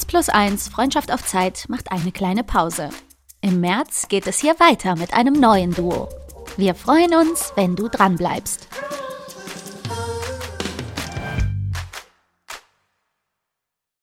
1 plus 1 Freundschaft auf Zeit macht eine kleine Pause. Im März geht es hier weiter mit einem neuen Duo. Wir freuen uns, wenn du dranbleibst.